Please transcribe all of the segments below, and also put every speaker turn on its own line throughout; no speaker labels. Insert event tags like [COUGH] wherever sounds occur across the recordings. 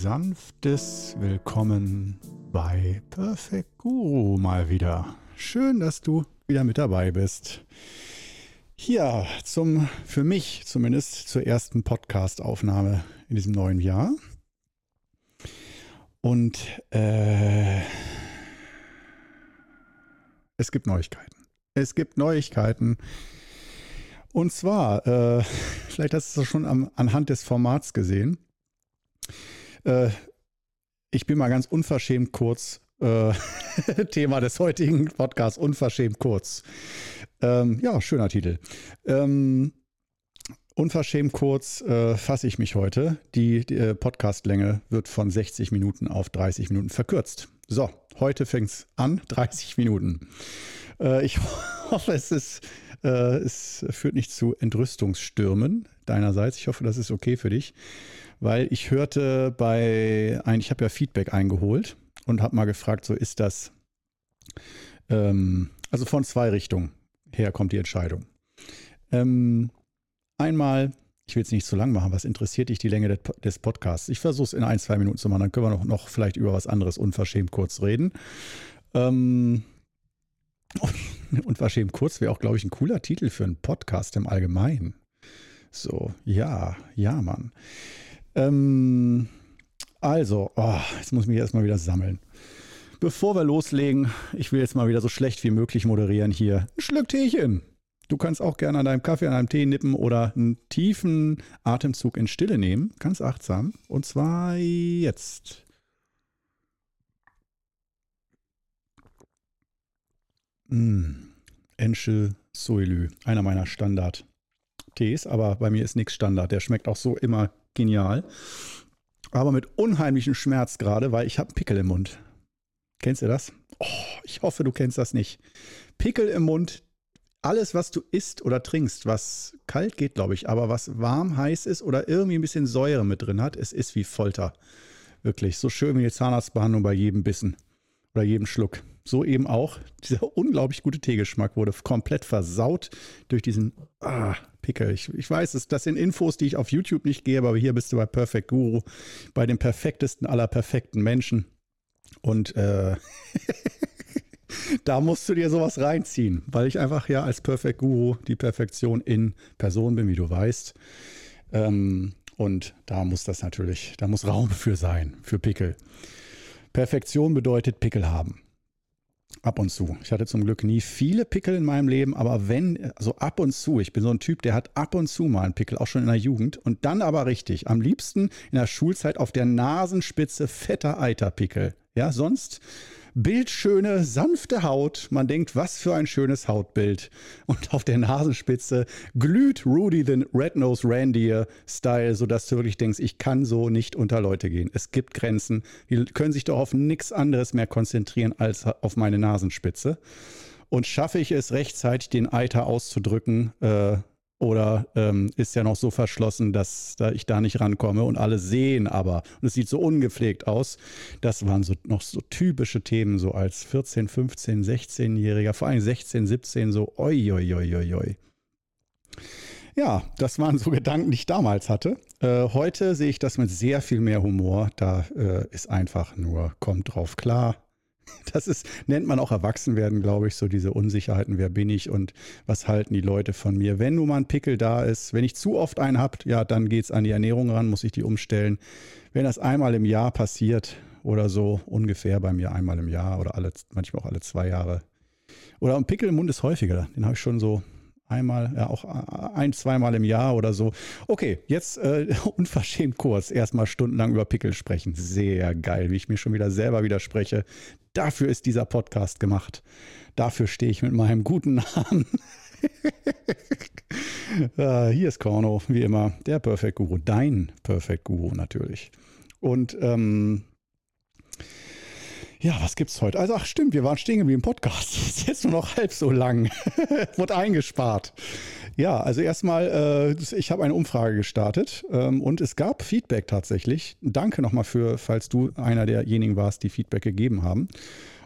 sanftes Willkommen bei Perfect Guru mal wieder. Schön, dass du wieder mit dabei bist. Hier zum, für mich zumindest, zur ersten Podcast-Aufnahme in diesem neuen Jahr. Und äh, es gibt Neuigkeiten. Es gibt Neuigkeiten. Und zwar, äh, [LAUGHS] vielleicht hast du es schon am, anhand des Formats gesehen. Äh, ich bin mal ganz unverschämt kurz. Äh, [LAUGHS] Thema des heutigen Podcasts, unverschämt kurz. Ähm, ja, schöner Titel. Ähm, unverschämt kurz äh, fasse ich mich heute. Die, die äh, Podcastlänge wird von 60 Minuten auf 30 Minuten verkürzt. So, heute fängt es an, [LAUGHS] 30 Minuten. Äh, ich [LAUGHS] hoffe, es, ist, äh, es führt nicht zu Entrüstungsstürmen deinerseits. Ich hoffe, das ist okay für dich weil ich hörte bei, ein, ich habe ja Feedback eingeholt und habe mal gefragt, so ist das, ähm, also von zwei Richtungen her kommt die Entscheidung. Ähm, einmal, ich will es nicht zu lang machen, was interessiert dich die Länge des Podcasts? Ich versuche es in ein, zwei Minuten zu machen, dann können wir noch, noch vielleicht über was anderes unverschämt kurz reden. Ähm, [LAUGHS] unverschämt kurz wäre auch, glaube ich, ein cooler Titel für einen Podcast im Allgemeinen. So, ja, ja, Mann. Ähm, also, oh, jetzt muss ich mich erstmal wieder sammeln. Bevor wir loslegen, ich will jetzt mal wieder so schlecht wie möglich moderieren hier. Ein Schluck Teechen. Du kannst auch gerne an deinem Kaffee, an deinem Tee nippen oder einen tiefen Atemzug in Stille nehmen. Ganz achtsam. Und zwar jetzt. Mmh. Enschel Soilü, einer meiner Standard-Tees, aber bei mir ist nichts Standard. Der schmeckt auch so immer genial. Aber mit unheimlichem Schmerz gerade, weil ich habe Pickel im Mund. Kennst du das? Oh, ich hoffe, du kennst das nicht. Pickel im Mund. Alles, was du isst oder trinkst, was kalt geht, glaube ich, aber was warm, heiß ist oder irgendwie ein bisschen Säure mit drin hat, es ist wie Folter. Wirklich. So schön wie die Zahnarztbehandlung bei jedem Bissen oder jedem Schluck. So eben auch. Dieser unglaublich gute Teegeschmack wurde komplett versaut durch diesen ah, Pickel. Ich, ich weiß, das, das sind Infos, die ich auf YouTube nicht gebe, aber hier bist du bei Perfect Guru, bei dem perfektesten aller perfekten Menschen. Und äh, [LAUGHS] da musst du dir sowas reinziehen, weil ich einfach ja als Perfect Guru die Perfektion in Person bin, wie du weißt. Ähm, und da muss das natürlich, da muss Raum für sein, für Pickel. Perfektion bedeutet Pickel haben. Ab und zu. Ich hatte zum Glück nie viele Pickel in meinem Leben, aber wenn, also ab und zu, ich bin so ein Typ, der hat ab und zu mal einen Pickel, auch schon in der Jugend und dann aber richtig. Am liebsten in der Schulzeit auf der Nasenspitze fetter Eiterpickel. Ja, sonst bildschöne, sanfte Haut. Man denkt, was für ein schönes Hautbild. Und auf der Nasenspitze glüht Rudy the Red-Nose Reindeer Style, sodass du wirklich denkst, ich kann so nicht unter Leute gehen. Es gibt Grenzen. Die können sich doch auf nichts anderes mehr konzentrieren als auf meine Nasenspitze. Und schaffe ich es rechtzeitig, den Eiter auszudrücken, äh, oder ähm, ist ja noch so verschlossen, dass da ich da nicht rankomme und alle sehen aber. Und es sieht so ungepflegt aus. Das waren so noch so typische Themen, so als 14, 15, 16-Jähriger, vor allem 16, 17, so oi, oi, oi, oi, oi. Ja, das waren so Gedanken, die ich damals hatte. Äh, heute sehe ich das mit sehr viel mehr Humor. Da äh, ist einfach nur, kommt drauf klar, das ist, nennt man auch Erwachsenwerden, glaube ich, so diese Unsicherheiten, wer bin ich und was halten die Leute von mir. Wenn nun mal ein Pickel da ist, wenn ich zu oft einen habe, ja, dann geht es an die Ernährung ran, muss ich die umstellen. Wenn das einmal im Jahr passiert oder so, ungefähr bei mir einmal im Jahr oder alle, manchmal auch alle zwei Jahre. Oder ein Pickel im Mund ist häufiger, den habe ich schon so Einmal, ja auch ein, zweimal im Jahr oder so. Okay, jetzt äh, [LAUGHS] unverschämt kurz erstmal stundenlang über Pickel sprechen. Sehr geil, wie ich mir schon wieder selber widerspreche. Dafür ist dieser Podcast gemacht. Dafür stehe ich mit meinem guten Namen. äh, [LAUGHS] hier ist Korno, wie immer, der Perfect Guru, dein Perfect Guru natürlich. Und ähm, ja, was gibt's heute? Also, ach stimmt, wir waren stehen geblieben im Podcast. [LAUGHS] Ist jetzt nur noch halb so lang. [LAUGHS] Wurde eingespart. Ja, also erstmal, äh, ich habe eine Umfrage gestartet ähm, und es gab Feedback tatsächlich. Danke nochmal für, falls du einer derjenigen warst, die Feedback gegeben haben.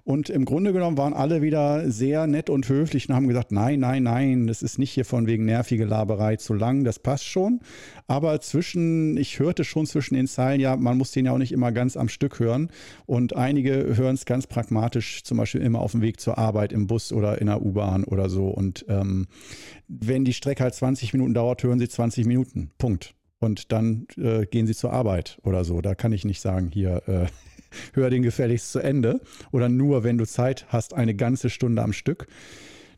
Und im Grunde genommen waren alle wieder sehr nett und höflich und haben gesagt, nein, nein, nein, das ist nicht hier von wegen nervige Laberei zu lang, das passt schon. Aber zwischen, ich hörte schon zwischen den Zeilen, ja, man muss den ja auch nicht immer ganz am Stück hören. Und einige hören es ganz pragmatisch, zum Beispiel immer auf dem Weg zur Arbeit im Bus oder in der U-Bahn oder so. Und ähm, wenn die Strecke halt 20 Minuten dauert, hören sie 20 Minuten. Punkt. Und dann äh, gehen sie zur Arbeit oder so. Da kann ich nicht sagen, hier, äh, hör den gefälligst zu Ende oder nur, wenn du Zeit hast, eine ganze Stunde am Stück.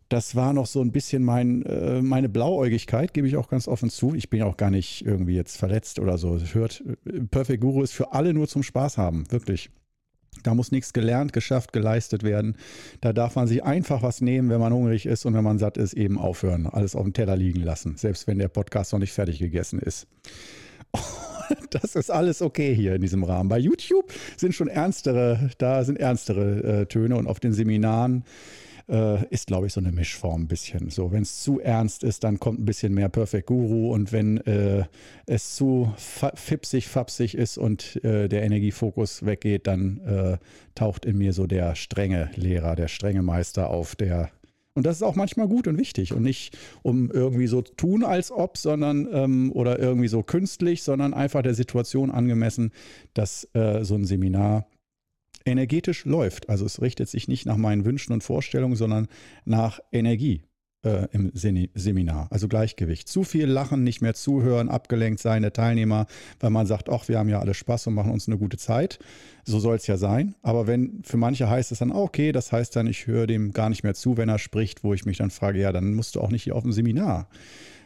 Das war noch so ein bisschen mein, äh, meine Blauäugigkeit, gebe ich auch ganz offen zu. Ich bin ja auch gar nicht irgendwie jetzt verletzt oder so. Hört, Perfect Guru ist für alle nur zum Spaß haben, wirklich. Da muss nichts gelernt, geschafft, geleistet werden. Da darf man sich einfach was nehmen, wenn man hungrig ist und wenn man satt ist, eben aufhören. Alles auf dem Teller liegen lassen, selbst wenn der Podcast noch nicht fertig gegessen ist. [LAUGHS] [LAUGHS] das ist alles okay hier in diesem Rahmen. Bei YouTube sind schon ernstere, da sind ernstere äh, Töne und auf den Seminaren äh, ist, glaube ich, so eine Mischform ein bisschen. So, wenn es zu ernst ist, dann kommt ein bisschen mehr Perfect Guru und wenn äh, es zu fipsig, fapsig ist und äh, der Energiefokus weggeht, dann äh, taucht in mir so der strenge Lehrer, der strenge Meister auf, der und das ist auch manchmal gut und wichtig und nicht um irgendwie so tun als ob, sondern ähm, oder irgendwie so künstlich, sondern einfach der Situation angemessen, dass äh, so ein Seminar energetisch läuft. Also es richtet sich nicht nach meinen Wünschen und Vorstellungen, sondern nach Energie äh, im Seminar. Also Gleichgewicht. Zu viel lachen, nicht mehr zuhören, abgelenkt sein der Teilnehmer, weil man sagt, ach, wir haben ja alle Spaß und machen uns eine gute Zeit. So soll es ja sein. Aber wenn für manche heißt es dann, okay, das heißt dann, ich höre dem gar nicht mehr zu, wenn er spricht, wo ich mich dann frage, ja, dann musst du auch nicht hier auf dem Seminar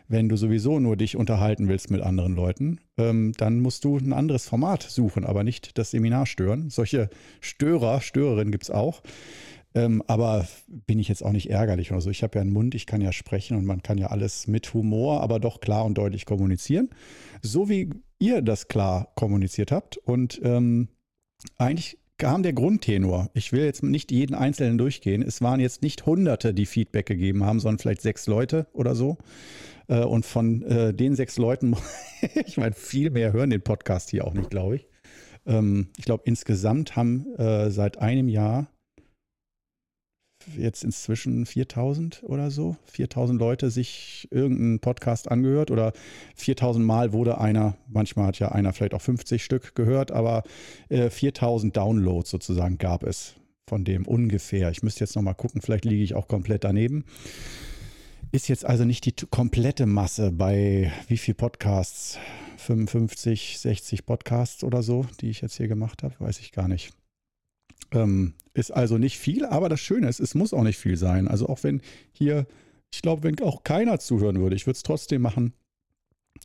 wenn du sowieso nur dich unterhalten willst mit anderen Leuten, ähm, dann musst du ein anderes Format suchen, aber nicht das Seminar stören. Solche Störer, Störerinnen gibt es auch. Ähm, aber bin ich jetzt auch nicht ärgerlich oder so. Ich habe ja einen Mund, ich kann ja sprechen und man kann ja alles mit Humor, aber doch klar und deutlich kommunizieren. So wie ihr das klar kommuniziert habt. Und ähm, eigentlich kam der Grundtenor. Ich will jetzt nicht jeden Einzelnen durchgehen. Es waren jetzt nicht Hunderte, die Feedback gegeben haben, sondern vielleicht sechs Leute oder so. Äh, und von äh, den sechs Leuten, [LAUGHS] ich meine, viel mehr hören den Podcast hier auch nicht, glaube ich. Ähm, ich glaube, insgesamt haben äh, seit einem Jahr jetzt inzwischen 4000 oder so, 4000 Leute sich irgendeinen Podcast angehört oder 4000 Mal wurde einer, manchmal hat ja einer vielleicht auch 50 Stück gehört, aber 4000 Downloads sozusagen gab es von dem ungefähr. Ich müsste jetzt nochmal gucken, vielleicht liege ich auch komplett daneben. Ist jetzt also nicht die komplette Masse bei wie viel Podcasts? 55, 60 Podcasts oder so, die ich jetzt hier gemacht habe, weiß ich gar nicht. Ähm, ist also nicht viel, aber das Schöne ist, es muss auch nicht viel sein. Also auch wenn hier, ich glaube, wenn auch keiner zuhören würde, ich würde es trotzdem machen.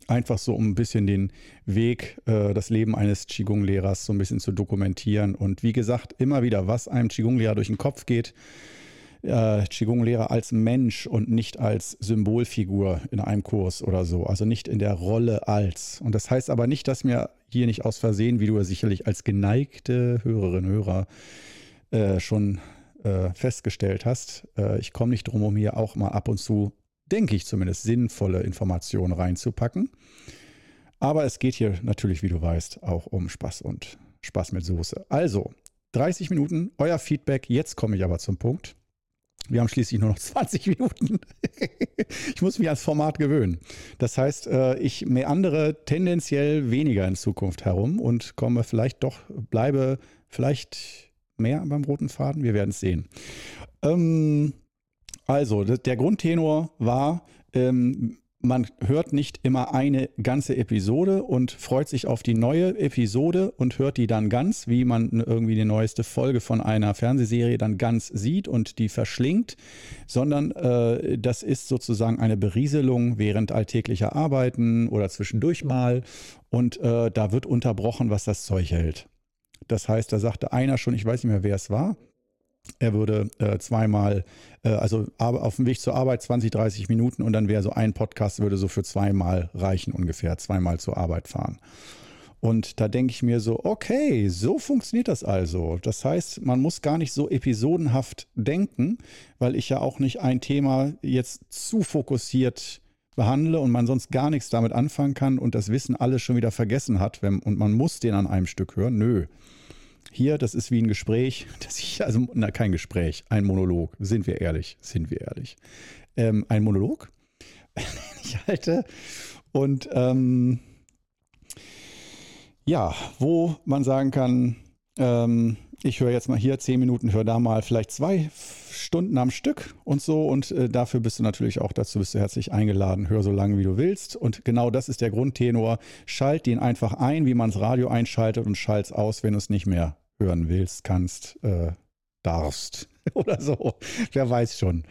Einfach so, um ein bisschen den Weg, äh, das Leben eines Qigong-Lehrers so ein bisschen zu dokumentieren. Und wie gesagt, immer wieder, was einem Qigong-Lehrer durch den Kopf geht, äh, Qigong-Lehrer als Mensch und nicht als Symbolfigur in einem Kurs oder so. Also nicht in der Rolle als. Und das heißt aber nicht, dass mir hier nicht aus Versehen, wie du ja sicherlich als geneigte Hörerin, Hörer äh, schon äh, festgestellt hast, äh, ich komme nicht drum, um hier auch mal ab und zu, denke ich zumindest, sinnvolle Informationen reinzupacken. Aber es geht hier natürlich, wie du weißt, auch um Spaß und Spaß mit Soße. Also, 30 Minuten, euer Feedback. Jetzt komme ich aber zum Punkt. Wir haben schließlich nur noch [LAUGHS] 20 Minuten. ich muss mich ans Format gewöhnen. Das heißt, äh, ich meandere tendenziell weniger in Zukunft herum und komme vielleicht doch, bleibe vielleicht mehr beim roten Faden. Wir werden es sehen. Ähm, also, der Grundtenor war, ähm, man hört nicht immer eine ganze Episode und freut sich auf die neue Episode und hört die dann ganz, wie man irgendwie die neueste Folge von einer Fernsehserie dann ganz sieht und die verschlingt, sondern äh, das ist sozusagen eine Berieselung während alltäglicher Arbeiten oder zwischendurch mal und äh, da wird unterbrochen, was das Zeug hält. Das heißt, da sagte einer schon, ich weiß nicht mehr, wer es war, er würde äh, zweimal, äh, also auf dem Weg zur Arbeit 20, 30 Minuten und dann wäre so ein Podcast, würde so für zweimal reichen ungefähr, zweimal zur Arbeit fahren. Und da denke ich mir so, okay, so funktioniert das also. Das heißt, man muss gar nicht so episodenhaft denken, weil ich ja auch nicht ein Thema jetzt zu fokussiert behandle und man sonst gar nichts damit anfangen kann und das Wissen alles schon wieder vergessen hat wenn, und man muss den an einem Stück hören. Nö. Hier, das ist wie ein Gespräch, [LAUGHS] das ich, also na, kein Gespräch, ein Monolog, sind wir ehrlich, sind wir ehrlich. Ähm, ein Monolog, [LAUGHS] ich halte und ähm, ja, wo man sagen kann, ähm, ich höre jetzt mal hier zehn Minuten, höre da mal vielleicht zwei Stunden am Stück und so. Und äh, dafür bist du natürlich auch dazu bist du herzlich eingeladen. Hör so lange, wie du willst. Und genau das ist der Grundtenor. Schalt den einfach ein, wie man das Radio einschaltet und schalt es aus, wenn du es nicht mehr hören willst, kannst, äh, darfst [LAUGHS] oder so. Wer weiß schon.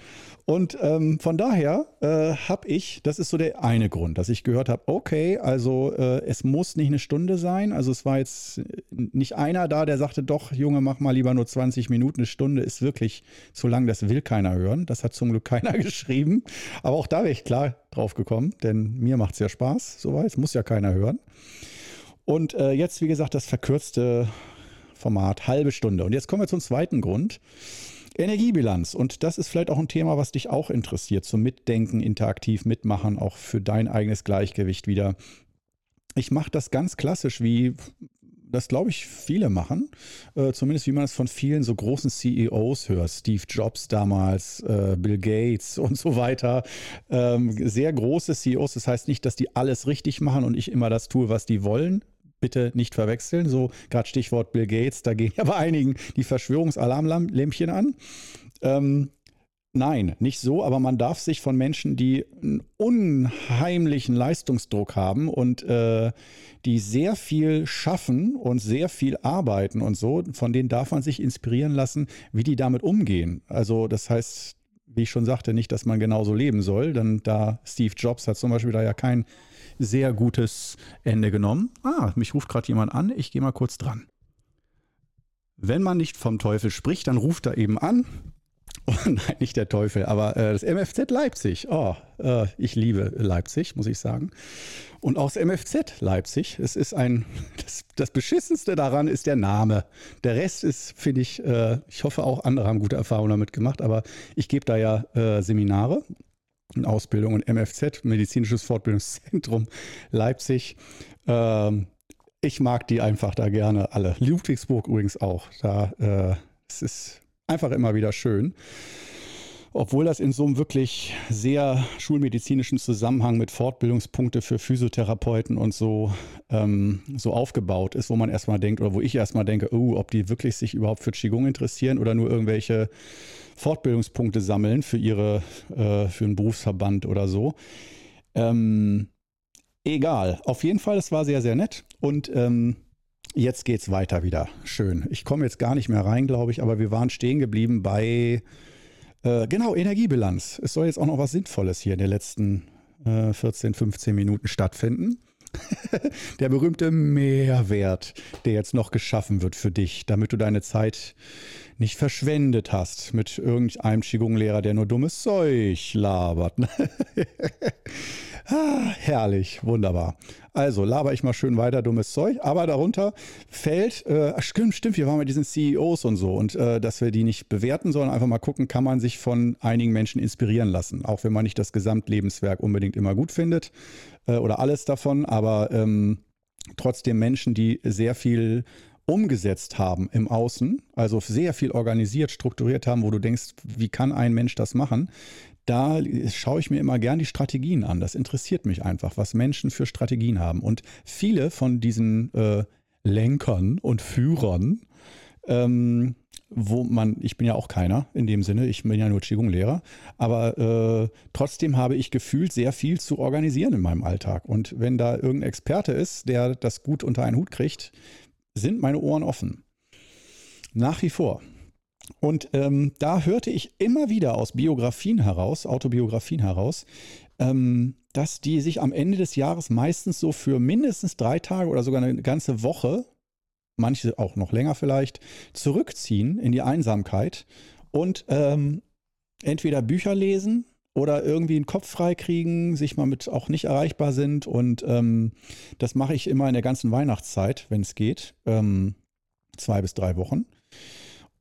Und ähm, von daher äh, habe ich, das ist so der eine Grund, dass ich gehört habe, okay, also äh, es muss nicht eine Stunde sein. Also es war jetzt nicht einer da, der sagte, doch, Junge, mach mal lieber nur 20 Minuten. Eine Stunde ist wirklich zu lang, das will keiner hören. Das hat zum Glück [LAUGHS] keiner geschrieben. Aber auch da wäre ich klar drauf gekommen, denn mir macht es ja Spaß, soweit. Es muss ja keiner hören. Und äh, jetzt, wie gesagt, das verkürzte Format, halbe Stunde. Und jetzt kommen wir zum zweiten Grund. Energiebilanz. Und das ist vielleicht auch ein Thema, was dich auch interessiert. Zum Mitdenken, interaktiv mitmachen, auch für dein eigenes Gleichgewicht wieder. Ich mache das ganz klassisch, wie das glaube ich viele machen, äh, zumindest wie man es von vielen so großen CEOs hört, Steve Jobs damals, äh, Bill Gates [LAUGHS] und so weiter, ähm, sehr große CEOs. Das heißt nicht, dass die alles richtig machen und ich immer das tue, was die wollen, bitte nicht verwechseln. So gerade Stichwort Bill Gates, da gehen ja bei einigen die Verschwörungsalarmlämpchen an. Ähm, nein, nicht so, aber man darf sich von Menschen, die einen unheimlichen Leistungsdruck haben und äh, die sehr viel schaffen und sehr viel arbeiten und so, von denen darf man sich inspirieren lassen, wie die damit umgehen. Also das heißt, wie ich schon sagte, nicht, dass man genauso leben soll, denn da Steve Jobs hat zum Beispiel da ja kein sehr gutes Ende genommen. Ah, mich ruft gerade jemand an, ich gehe mal kurz dran. Wenn man nicht vom Teufel spricht, dann ruft er eben an. [LAUGHS] Oh, nein, nicht der Teufel, aber äh, das MFZ Leipzig. Oh, äh, ich liebe Leipzig, muss ich sagen. Und auch das MFZ Leipzig. Es ist ein, [LAUGHS] das, das Beschissenste daran ist der Name. Der Rest ist, finde ich, äh, ich hoffe auch andere haben gute Erfahrungen damit gemacht, aber ich gebe da ja äh, Seminare Ausbildung und MFZ, Medizinisches Fortbildungszentrum Leipzig. Ähm, ich mag die einfach da gerne alle. Ludwigsburg übrigens auch. Da äh, es ist einfach immer wieder schön. Obwohl das in so einem wirklich sehr schulmedizinischen Zusammenhang mit Fortbildungspunkte für Physiotherapeuten und so, ähm, so aufgebaut ist, wo man erstmal denkt, oder wo ich erstmal denke, oh, ob die wirklich sich überhaupt für Qigong interessieren oder nur irgendwelche Fortbildungspunkte sammeln für ihre, äh, für einen Berufsverband oder so. Ähm, egal. Auf jeden Fall, es war sehr, sehr nett. Und ähm, jetzt geht's weiter wieder. Schön. Ich komme jetzt gar nicht mehr rein, glaube ich, aber wir waren stehen geblieben bei äh, genau, Energiebilanz. Es soll jetzt auch noch was Sinnvolles hier in den letzten äh, 14, 15 Minuten stattfinden. [LAUGHS] der berühmte Mehrwert, der jetzt noch geschaffen wird für dich, damit du deine Zeit nicht verschwendet hast mit irgendeinem Qigong-Lehrer, der nur dummes Zeug labert. [LAUGHS] ah, herrlich, wunderbar. Also laber ich mal schön weiter dummes Zeug, aber darunter fällt, äh, stimmt, stimmt, wir waren mit diesen CEOs und so und äh, dass wir die nicht bewerten, sondern einfach mal gucken, kann man sich von einigen Menschen inspirieren lassen, auch wenn man nicht das Gesamtlebenswerk unbedingt immer gut findet äh, oder alles davon, aber ähm, trotzdem Menschen, die sehr viel umgesetzt haben im Außen, also sehr viel organisiert, strukturiert haben, wo du denkst, wie kann ein Mensch das machen? Da schaue ich mir immer gern die Strategien an. Das interessiert mich einfach, was Menschen für Strategien haben. Und viele von diesen äh, Lenkern und Führern, ähm, wo man, ich bin ja auch keiner in dem Sinne, ich bin ja nur Qigong-Lehrer, aber äh, trotzdem habe ich gefühlt sehr viel zu organisieren in meinem Alltag. Und wenn da irgendein Experte ist, der das gut unter einen Hut kriegt, sind meine Ohren offen. Nach wie vor. Und ähm, da hörte ich immer wieder aus Biografien heraus, Autobiografien heraus, ähm, dass die sich am Ende des Jahres meistens so für mindestens drei Tage oder sogar eine ganze Woche, manche auch noch länger vielleicht, zurückziehen in die Einsamkeit und ähm, entweder Bücher lesen oder irgendwie einen Kopf frei kriegen, sich mal mit auch nicht erreichbar sind. Und ähm, das mache ich immer in der ganzen Weihnachtszeit, wenn es geht. Ähm, zwei bis drei Wochen.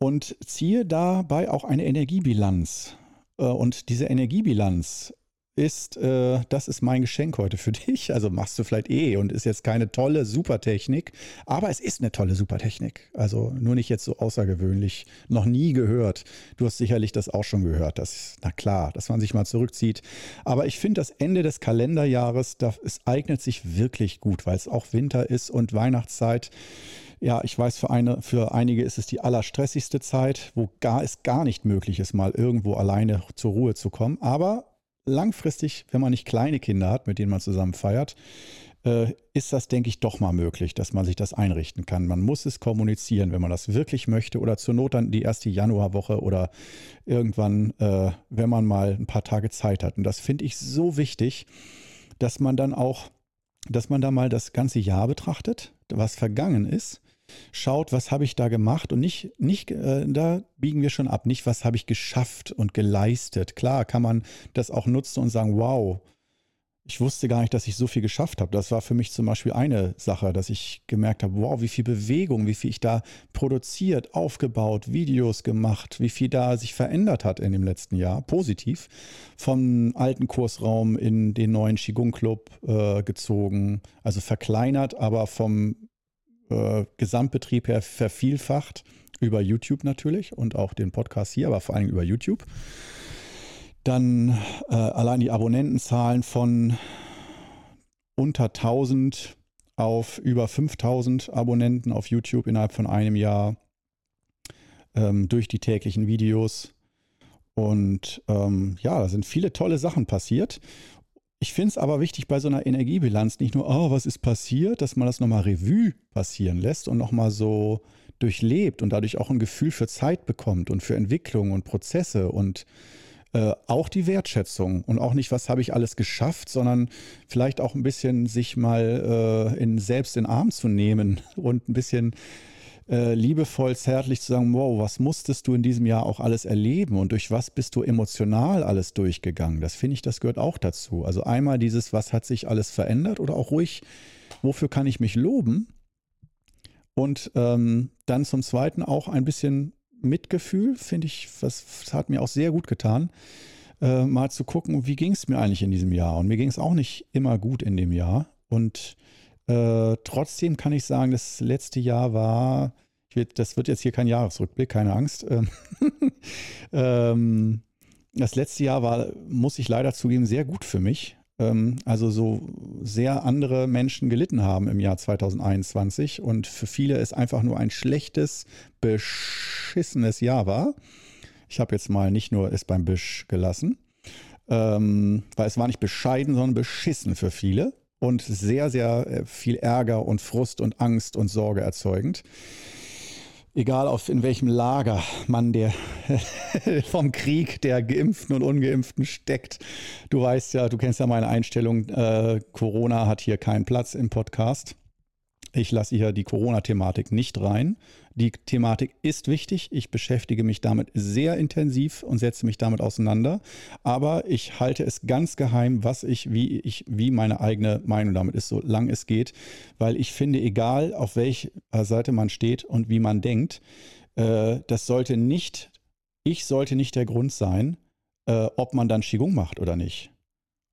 Und ziehe dabei auch eine Energiebilanz. Äh, und diese Energiebilanz ist, äh, das ist mein Geschenk heute für [LAUGHS] dich. Also machst du vielleicht eh und ist jetzt keine tolle Supertechnik, aber es ist eine tolle Supertechnik. Also nur nicht jetzt so außergewöhnlich, noch nie gehört. Du hast sicherlich das auch schon gehört, dass, na klar, dass man sich mal zurückzieht. Aber ich finde, das Ende des Kalenderjahres, das, es eignet sich wirklich gut, weil es auch Winter ist und Weihnachtszeit. Ja, ich weiß, für, eine, für einige ist es die allerstressigste Zeit, wo gar, es gar nicht möglich ist, mal irgendwo alleine zur Ruhe zu kommen. Aber langfristig, wenn man nicht kleine Kinder hat, mit denen man zusammen feiert, äh, ist das, denke ich, doch mal möglich, dass man sich das einrichten kann. Man muss es kommunizieren, wenn man das wirklich möchte oder zur Not dann die erste Januarwoche oder irgendwann, äh, wenn man mal ein paar Tage Zeit hat. Und das finde ich so wichtig, dass man dann auch, dass man da mal das ganze Jahr betrachtet, was vergangen ist schaut, was habe ich da gemacht und nicht, nicht äh, da biegen wir schon ab, nicht was habe ich geschafft und geleistet. Klar kann man das auch nutzen und sagen, wow, ich wusste gar nicht, dass ich so viel geschafft habe. Das war für mich zum Beispiel eine Sache, dass ich gemerkt habe, wow, wie viel Bewegung, wie viel ich da produziert, aufgebaut, Videos gemacht, wie viel da sich verändert hat in dem letzten Jahr, positiv. Vom alten Kursraum in den neuen Qigong Club äh, gezogen, also verkleinert, aber vom äh, Gesamtbetrieb her vervielfacht. Über YouTube natürlich und auch den Podcast hier, aber vor allem über YouTube. Dann äh, allein die Abonnentenzahlen von unter 1000 auf über 5000 Abonnenten auf YouTube innerhalb von einem Jahr ähm, durch die täglichen Videos. Und ähm, ja, da sind viele tolle Sachen passiert. Ich finde es aber wichtig bei so einer Energiebilanz nicht nur, oh, was ist passiert, dass man das nochmal Revue passieren lässt und nochmal so durchlebt und dadurch auch ein Gefühl für Zeit bekommt und für Entwicklung und Prozesse und äh, auch die Wertschätzung und auch nicht, was habe ich alles geschafft, sondern vielleicht auch ein bisschen sich mal äh, in, selbst in Arm zu nehmen und ein bisschen äh, liebevoll, zärtlich zu sagen, wow, was musstest du in diesem Jahr auch alles erleben und durch was bist du emotional alles durchgegangen? Das finde ich, das gehört auch dazu. Also einmal dieses, was hat sich alles verändert oder auch ruhig, wofür kann ich mich loben? Und ähm, dann zum Zweiten auch ein bisschen Mitgefühl, finde ich, das hat mir auch sehr gut getan, äh, mal zu gucken, wie ging es mir eigentlich in diesem Jahr. Und mir ging es auch nicht immer gut in dem Jahr. Und äh, trotzdem kann ich sagen, das letzte Jahr war, will, das wird jetzt hier kein Jahresrückblick, keine Angst. [LAUGHS] Ähm, ähm, das letzte Jahr war, muss ich leider zugeben, sehr gut für mich. Ähm, also so sehr andere Menschen gelitten haben im Jahr 2021 und für viele es einfach nur ein schlechtes, beschissenes Jahr war. Ich habe jetzt mal nicht nur es beim Bisch gelassen, ähm, weil es war nicht bescheiden, sondern beschissen für viele und sehr, sehr äh, viel Ärger und Frust und Angst und Sorge erzeugend. Egal auf in welchem Lager man der [LAUGHS] vom Krieg der Geimpften und Ungeimpften steckt. Du weißt ja, du kennst ja meine Einstellung, äh, Corona hat hier keinen Platz im Podcast. Ich lasse hier die Corona-Thematik nicht rein. Die Thematik ist wichtig. Ich beschäftige mich damit sehr intensiv und setze mich damit auseinander. Aber ich halte es ganz geheim, was ich, wie ich, wie meine eigene Meinung damit ist, solange es geht. Weil ich finde, egal auf welcher Seite man steht und wie man denkt, äh, das sollte nicht, ich sollte nicht der Grund sein, äh, ob man dann Qigong macht oder nicht.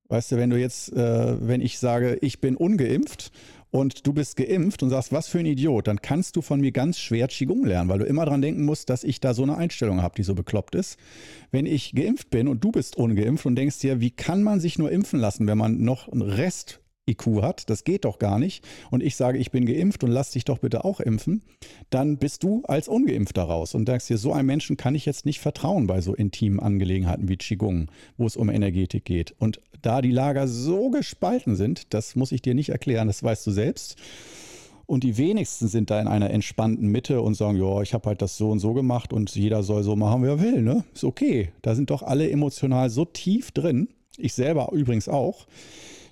Weißt du, wenn du jetzt, äh, wenn ich sage, ich bin ungeimpft und du bist geimpft und sagst, was für ein Idiot, dann kannst du von mir ganz schwer Qigong lernen, weil du immer dran denken musst, dass ich da so eine Einstellung habe, die so bekloppt ist. Wenn ich geimpft bin und du bist ungeimpft und denkst dir, wie kann man sich nur impfen lassen, wenn man noch einen Rest IQ hat, das geht doch gar nicht, und ich sage, ich bin geimpft und lass dich doch bitte auch impfen, dann bist du als Ungeimpfter raus und denkst dir, so einem Menschen kann ich jetzt nicht vertrauen bei so intimen Angelegenheiten wie Qigong, wo es um Energetik geht. Und da die Lager so gespalten sind, das muss ich dir nicht erklären, das weißt du selbst. Und die wenigsten sind da in einer entspannten Mitte und sagen, ja, ich habe halt das so und so gemacht und jeder soll so machen, wie er will. Ne? Ist okay. Da sind doch alle emotional so tief drin. Ich selber übrigens auch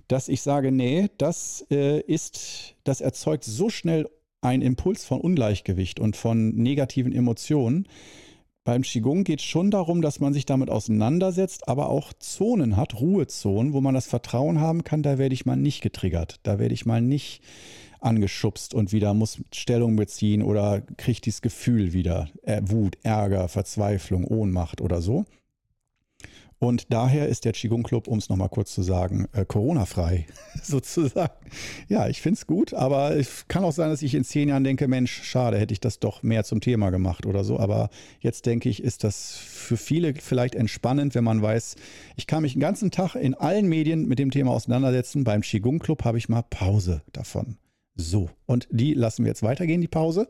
dass ich sage, nee, das äh, ist, das erzeugt so schnell einen Impuls von Ungleichgewicht und von negativen Emotionen. Beim Qigong geht es schon darum, dass man sich damit auseinandersetzt, aber auch Zonen hat, Ruhezonen, wo man das Vertrauen haben kann, da werde ich mal nicht getriggert, da werde ich mal nicht angeschubst und wieder muss Stellung beziehen oder kriege dieses Gefühl wieder, äh, Wut, Ärger, Verzweiflung, Ohnmacht oder so. Und daher ist der Qigong Club, um es nochmal kurz zu sagen, äh, Corona-frei [LAUGHS] sozusagen. Ja, ich finde es gut, aber es kann auch sein, dass ich in zehn Jahren denke, Mensch, schade, hätte ich das doch mehr zum Thema gemacht oder so. Aber jetzt denke ich, ist das für viele vielleicht entspannend, wenn man weiß, ich kann mich den ganzen Tag in allen Medien mit dem Thema auseinandersetzen. Beim Qigong Club habe ich mal Pause davon. So, und die lassen wir jetzt weitergehen, die Pause.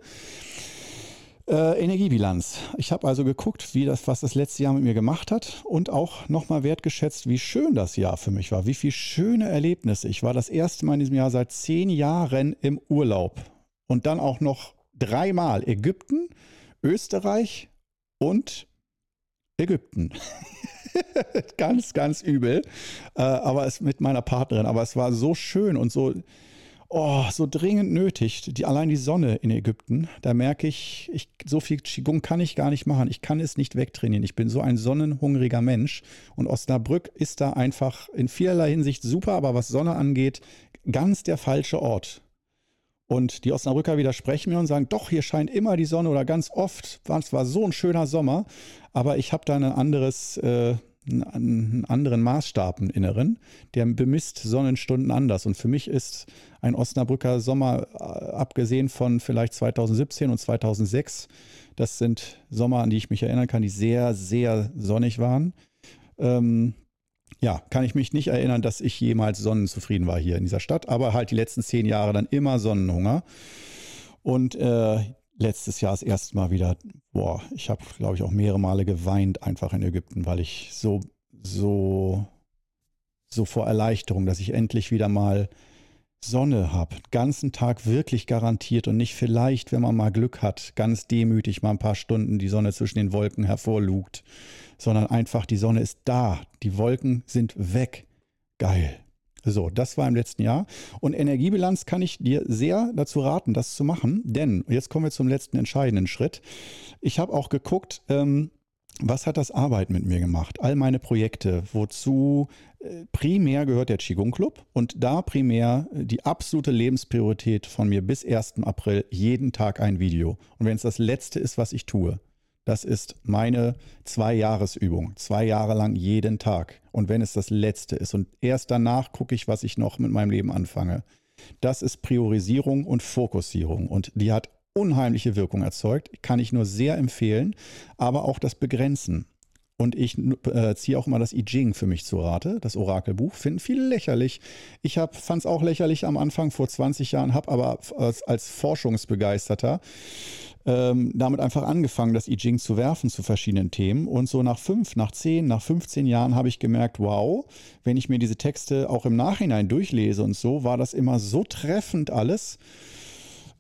Äh, Energiebilanz. Ich habe also geguckt, wie das, was das letzte Jahr mit mir gemacht hat und auch nochmal wertgeschätzt, wie schön das Jahr für mich war, wie viele schöne Erlebnisse. Ich war das erste Mal in diesem Jahr seit zehn Jahren im Urlaub und dann auch noch dreimal Ägypten, Österreich und Ägypten. [LAUGHS] ganz, ganz übel. Äh, aber es mit meiner Partnerin. Aber es war so schön und so oh, so dringend nötig. Die, allein die Sonne in Ägypten, da merke ich, ich, so viel Qigong kann ich gar nicht machen. Ich kann es nicht wegtrainieren. Ich bin so ein sonnenhungriger Mensch. Und Osnabrück ist da einfach in vielerlei Hinsicht super, aber was Sonne angeht, ganz der falsche Ort. Und die Osnabrücker widersprechen mir und sagen, doch, hier scheint immer die Sonne oder ganz oft. Es war so ein schöner Sommer, aber ich habe da ein anderes, äh, einen anderen Maßstab im Inneren, der bemisst Sonnenstunden anders. Und für mich ist ein Osnabrücker Sommer, äh, abgesehen von vielleicht 2017 und 2006, das sind Sommer, an die ich mich erinnern kann, die sehr, sehr sonnig waren. Ähm, ja, kann ich mich nicht erinnern, dass ich jemals sonnenzufrieden war hier in dieser Stadt, aber halt die letzten zehn Jahre dann immer Sonnenhunger. Und äh, letztes Jahr das erste Mal wieder, boah, ich habe, glaube ich, auch mehrere Male geweint einfach in Ägypten, weil ich so, so, so vor Erleichterung, dass ich endlich wieder mal Sonne habe, ganzen Tag wirklich garantiert und nicht vielleicht, wenn man mal Glück hat, ganz demütig mal ein paar Stunden die Sonne zwischen den Wolken hervorlugt, sondern einfach die Sonne ist da, die Wolken sind weg. Geil. So, das war im letzten Jahr. Und Energiebilanz kann ich dir sehr dazu raten, das zu machen. Denn, jetzt kommen wir zum letzten entscheidenden Schritt. Ich habe auch geguckt, ähm, was hat das Arbeiten mit mir gemacht? All meine Projekte, wozu äh, primär gehört der Qigong Club und da primär äh, die absolute Lebenspriorität von mir bis 1. April jeden Tag ein Video. Und wenn es das letzte ist, was ich tue, das ist meine Zwei-Jahres-Übung. Zwei Jahre lang jeden Tag. Und wenn es das letzte ist. Und erst danach gucke ich, was ich noch mit meinem Leben anfange. Das ist Priorisierung und Fokussierung. Und die hat unheimliche Wirkung erzeugt. Kann ich nur sehr empfehlen. Aber auch das Begrenzen. Und ich äh, ziehe auch immer das I Ching für mich zu Rate, das Orakelbuch. Finden viele lächerlich. Ich fand es auch lächerlich am Anfang vor 20 Jahren, habe aber als, als Forschungsbegeisterter ähm, damit einfach angefangen, das I Ching zu werfen zu verschiedenen Themen. Und so nach fünf, nach zehn, nach 15 Jahren habe ich gemerkt, wow, wenn ich mir diese Texte auch im Nachhinein durchlese und so, war das immer so treffend alles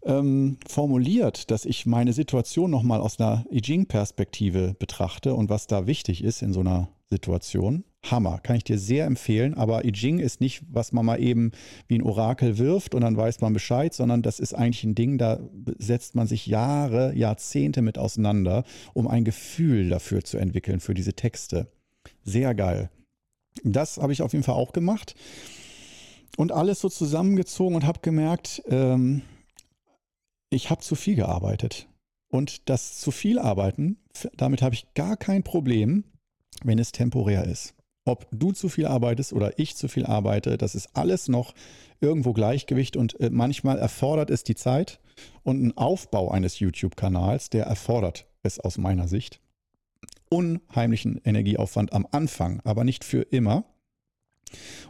ähm, formuliert, dass ich meine Situation nochmal aus einer I Ching-Perspektive betrachte und was da wichtig ist in so einer Situation. Hammer, kann ich dir sehr empfehlen. Aber I Ching ist nicht, was man mal eben wie ein Orakel wirft und dann weiß man Bescheid, sondern das ist eigentlich ein Ding, da setzt man sich Jahre, Jahrzehnte mit auseinander, um ein Gefühl dafür zu entwickeln, für diese Texte. Sehr geil. Das habe ich auf jeden Fall auch gemacht und alles so zusammengezogen und habe gemerkt, ähm, ich habe zu viel gearbeitet. Und das zu viel Arbeiten, damit habe ich gar kein Problem, wenn es temporär ist. Ob du zu viel arbeitest oder ich zu viel arbeite, das ist alles noch irgendwo Gleichgewicht und äh, manchmal erfordert es die Zeit und ein Aufbau eines YouTube-Kanals, der erfordert es aus meiner Sicht. Unheimlichen Energieaufwand am Anfang, aber nicht für immer.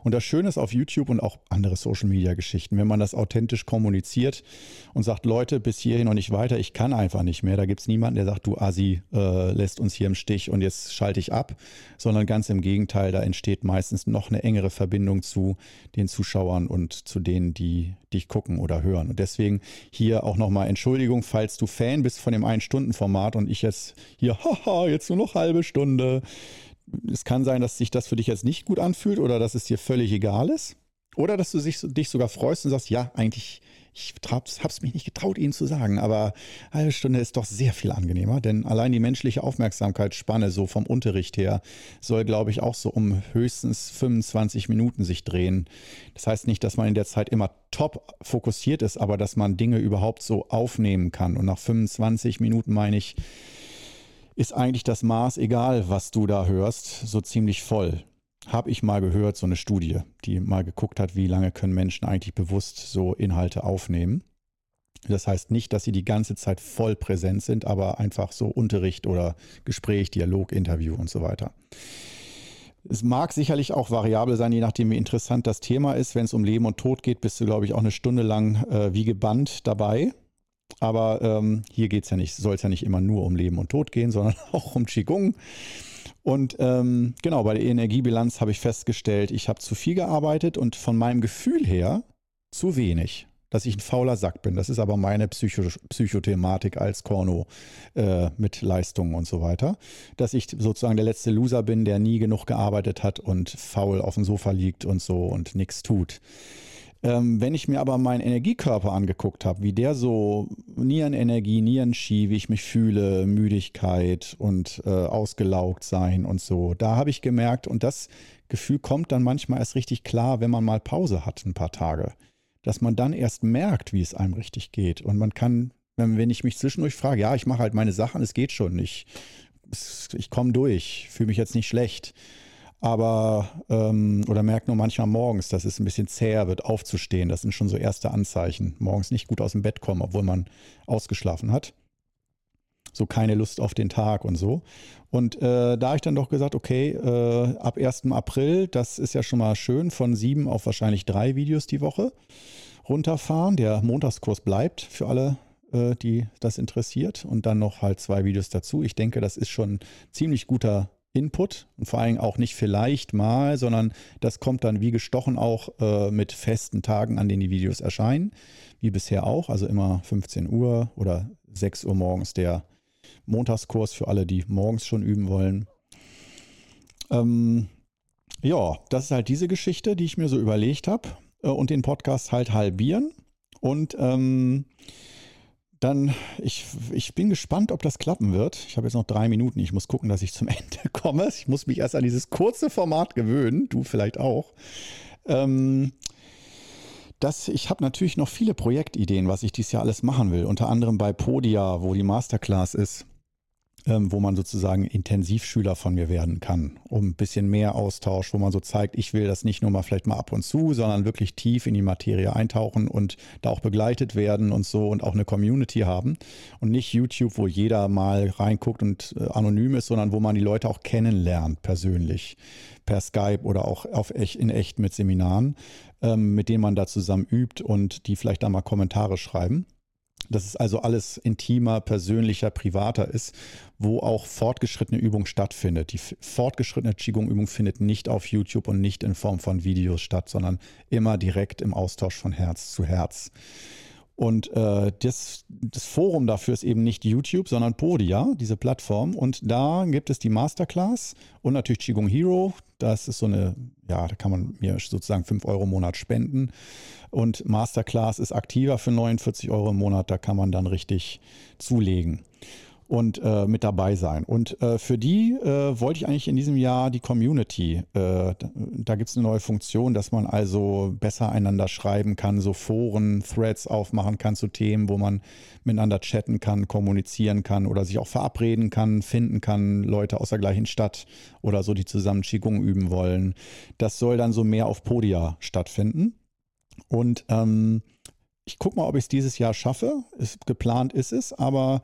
Und das Schöne ist auf YouTube und auch andere Social-Media-Geschichten, wenn man das authentisch kommuniziert und sagt, Leute, bis hierhin und nicht weiter, ich kann einfach nicht mehr. Da gibt es niemanden, der sagt, du Asi, äh, lässt uns hier im Stich und jetzt schalte ich ab, sondern ganz im Gegenteil, da entsteht meistens noch eine engere Verbindung zu den Zuschauern und zu denen, die dich gucken oder hören. Und deswegen hier auch nochmal Entschuldigung, falls du Fan bist von dem Ein-Stunden-Format und ich jetzt hier, haha, jetzt nur noch halbe Stunde es kann sein, dass sich das für dich jetzt nicht gut anfühlt oder dass es dir völlig egal ist. Oder dass du dich, sogar freust und sagst, ja, eigentlich, ich es mich nicht getraut, Ihnen zu sagen, aber eine halbe Stunde ist doch sehr viel angenehmer, denn allein die menschliche Aufmerksamkeitsspanne so vom Unterricht her soll, glaube ich, auch so um höchstens 25 Minuten sich drehen. Das heißt nicht, dass man in der Zeit immer top fokussiert ist, aber dass man Dinge überhaupt so aufnehmen kann. Und nach 25 Minuten meine ich, ist eigentlich das Maß, egal was du da hörst, so ziemlich voll. Habe ich mal gehört, so eine Studie, die mal geguckt hat, wie lange können Menschen eigentlich bewusst so Inhalte aufnehmen. Das heißt nicht, dass sie die ganze Zeit voll präsent sind, aber einfach so Unterricht oder Gespräch, Dialog, Interview und so weiter. Es mag sicherlich auch variabel sein, je nachdem, wie interessant das Thema ist. Wenn es um Leben und Tod geht, bist du, glaube ich, auch eine Stunde lang äh, wie gebannt dabei. Aber ähm, hier geht's ja nicht, soll es ja nicht immer nur um Leben und Tod gehen, [LAUGHS] sondern auch um Qigong. Und ähm, genau, bei der Energiebilanz habe ich festgestellt, ich habe zu viel gearbeitet und von meinem Gefühl her zu wenig dass ich ein fauler Sack bin. Das ist aber meine Psycho Psychothematik als Korno äh, mit Leistungen und so weiter. Dass ich sozusagen der letzte Loser bin, der nie genug gearbeitet hat und faul auf dem Sofa liegt und so und nichts tut. Ähm, wenn ich mir aber meinen Energiekörper angeguckt habe, wie der so Nierenenergie, Nierenski, wie ich mich fühle, Müdigkeit und äh, ausgelaugt sein und so, da habe ich gemerkt, und das Gefühl kommt dann manchmal erst richtig klar, wenn man mal Pause hat, ein paar Tage dass man dann erst merkt, wie es einem richtig geht. Und man kann, wenn, ich mich zwischendurch frage, ja, ich mache halt meine Sachen, es geht schon, ich, ich komme durch, fühle mich jetzt nicht schlecht. Aber, ähm, oder merke nur manchmal morgens, dass es ein bisschen zäher wird, aufzustehen. Das sind schon so erste Anzeichen. Morgens nicht gut aus dem Bett kommen, obwohl man ausgeschlafen hat so keine Lust auf den Tag und so. Und äh, da habe ich dann doch gesagt, okay, äh, ab 1. April, das ist ja schon mal schön, von sieben auf wahrscheinlich drei Videos die Woche runterfahren. Der Montagskurs bleibt für alle, äh, die das interessiert. Und dann noch halt zwei Videos dazu. Ich denke, das ist schon ziemlich guter Input und vor allem auch nicht vielleicht mal, sondern das kommt dann wie gestochen auch äh, mit festen Tagen, an denen die Videos erscheinen, wie bisher auch, also immer 15 Uhr oder 6 Uhr morgens der Montagskurs für alle, die morgens schon üben wollen. Ähm, ja, das ist halt diese Geschichte, die ich mir so überlegt habe äh, und den Podcast halt halbieren. Und ähm, dann, ich, ich bin gespannt, ob das klappen wird. Ich habe jetzt noch drei Minuten. Ich muss gucken, dass ich zum [LAUGHS] Ende komme. Ich muss mich erst an dieses kurze Format gewöhnen. Du vielleicht auch. Ähm, das, ich habe natürlich noch viele Projektideen, was ich dieses Jahr alles machen will. Unter anderem bei Podia, wo die Masterclass ist wo man sozusagen Intensivschüler von mir werden kann, um ein bisschen mehr Austausch, wo man so zeigt, ich will das nicht nur mal vielleicht mal ab und zu, sondern wirklich tief in die Materie eintauchen und da auch begleitet werden und so und auch eine Community haben. Und nicht YouTube, wo jeder mal reinguckt und äh, anonym ist, sondern wo man die Leute auch kennenlernt persönlich per Skype oder auch auf echt, in echt mit Seminaren, ähm, mit denen man da zusammen übt und die vielleicht da mal Kommentare schreiben dass es also alles intimer, persönlicher, privater ist, wo auch fortgeschrittene Übung stattfindet. Die fortgeschrittene Qigong-Übung findet nicht auf YouTube und nicht in Form von Videos statt, sondern immer direkt im Austausch von Herz zu Herz. Und äh, das, das Forum dafür ist eben nicht YouTube, sondern Podia, diese Plattform. Und da gibt es die Masterclass und natürlich Qigong Hero. Das ist so eine, ja, da kann man mir sozusagen 5 Euro im Monat spenden. Und Masterclass ist aktiver für 49 Euro im Monat. Da kann man dann richtig zulegen und äh, mit dabei sein. Und äh, für die äh, wollte ich eigentlich in diesem Jahr die Community. Äh, da, da gibt es eine neue Funktion, dass man also besser einander schreiben kann, so Foren, Threads aufmachen kann zu Themen, wo man miteinander chatten kann, kommunizieren kann oder sich auch verabreden kann, finden kann, Leute aus der gleichen Stadt oder so, die zusammen Qigong üben wollen. Das soll dann so mehr auf Podia stattfinden. Und ähm, ich gucke mal, ob ich es dieses Jahr schaffe. Ist, geplant ist es, aber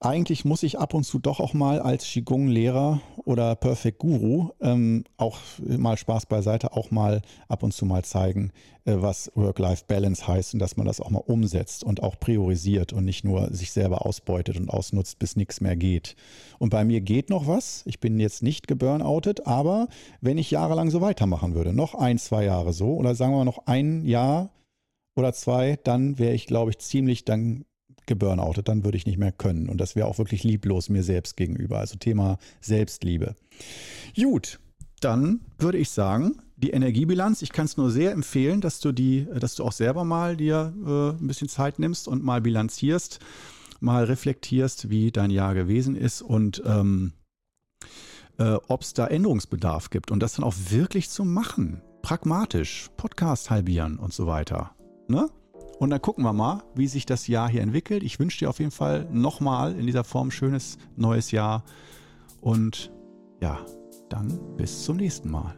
eigentlich muss ich ab und zu doch auch mal als Qigong-Lehrer oder Perfect Guru ähm, auch mal Spaß beiseite, auch mal ab und zu mal zeigen, äh, was Work-Life-Balance heißt und dass man das auch mal umsetzt und auch priorisiert und nicht nur sich selber ausbeutet und ausnutzt, bis nichts mehr geht. Und bei mir geht noch was. Ich bin jetzt nicht geburnoutet, aber wenn ich jahrelang so weitermachen würde, noch ein, zwei Jahre so oder sagen wir mal noch ein Jahr oder zwei, dann wäre ich, glaube ich, ziemlich dann geburnoutet, dann würde ich nicht mehr können. Und das wäre auch wirklich lieblos mir selbst gegenüber. Also Thema Selbstliebe. Gut, dann würde ich sagen, die Energiebilanz, ich kann es nur sehr empfehlen, dass du die, dass du auch selber mal dir äh, ein bisschen Zeit nimmst und mal bilanzierst, mal reflektierst, wie dein Jahr gewesen ist und ähm, äh, ob es da Änderungsbedarf gibt und das dann auch wirklich zu machen. Pragmatisch, Podcast halbieren und so weiter. Ne? Und dann gucken wir mal, wie sich das Jahr hier entwickelt. Ich wünsche dir auf jeden Fall nochmal in dieser Form schönes neues Jahr. Und ja, dann bis zum nächsten Mal.